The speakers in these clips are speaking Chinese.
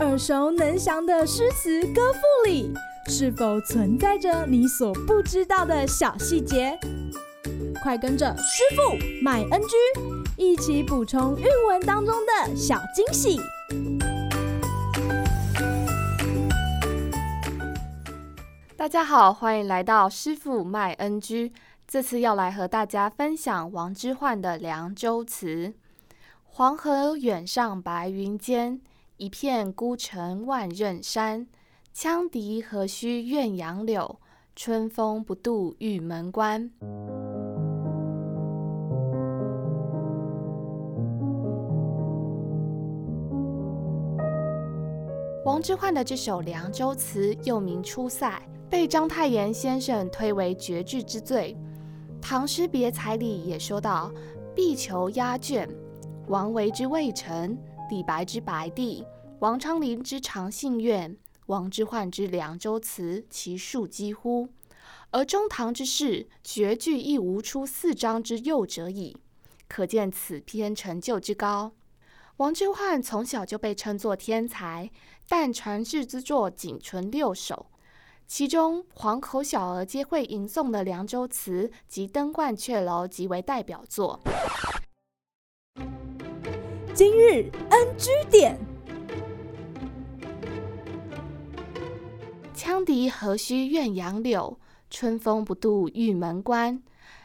耳熟能详的诗词歌赋里，是否存在着你所不知道的小细节？快跟着师傅麦恩居一起补充韵文当中的小惊喜！大家好，欢迎来到师傅麦恩居。这次要来和大家分享王之涣的《凉州词》：黄河远上白云间，一片孤城万仞山。羌笛何须怨杨柳，春风不度玉门关。王之涣的这首《凉州词》又名《出塞》，被章太炎先生推为绝句之最。《唐诗别裁》里也说到：“碧裘压卷，王维之渭城；李白之白帝，王昌龄之长信院，王之涣之凉州词，其数几乎。而中唐之士，绝句亦无出四章之右者矣。可见此篇成就之高。”王之涣从小就被称作天才，但传世之作仅存六首，其中黄口小儿皆会吟诵的《凉州词》及《登鹳雀楼》即为代表作。今日 NG 点，羌笛何须怨杨柳，春风不度玉门关。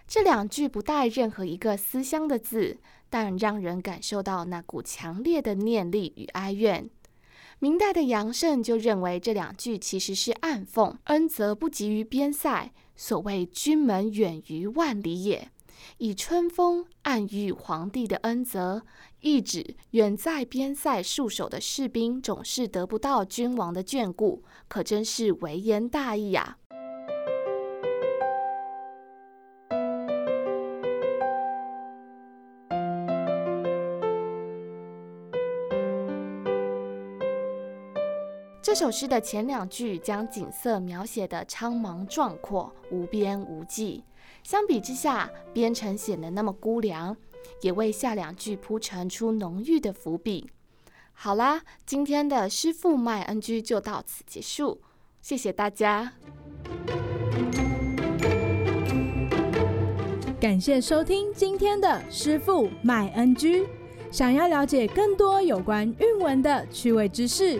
这两句不带任何一个思乡的字。但让人感受到那股强烈的念力与哀怨。明代的杨慎就认为这两句其实是暗讽，恩泽不及于边塞，所谓君门远于万里也。以春风暗喻皇帝的恩泽，意指远在边塞戍守的士兵总是得不到君王的眷顾，可真是微言大义啊！这首诗的前两句将景色描写得苍茫壮阔、无边无际，相比之下，边城显得那么孤凉，也为下两句铺陈出浓郁的伏笔。好啦，今天的师傅麦恩居就到此结束，谢谢大家。感谢收听今天的师傅麦恩居。想要了解更多有关韵文的趣味知识，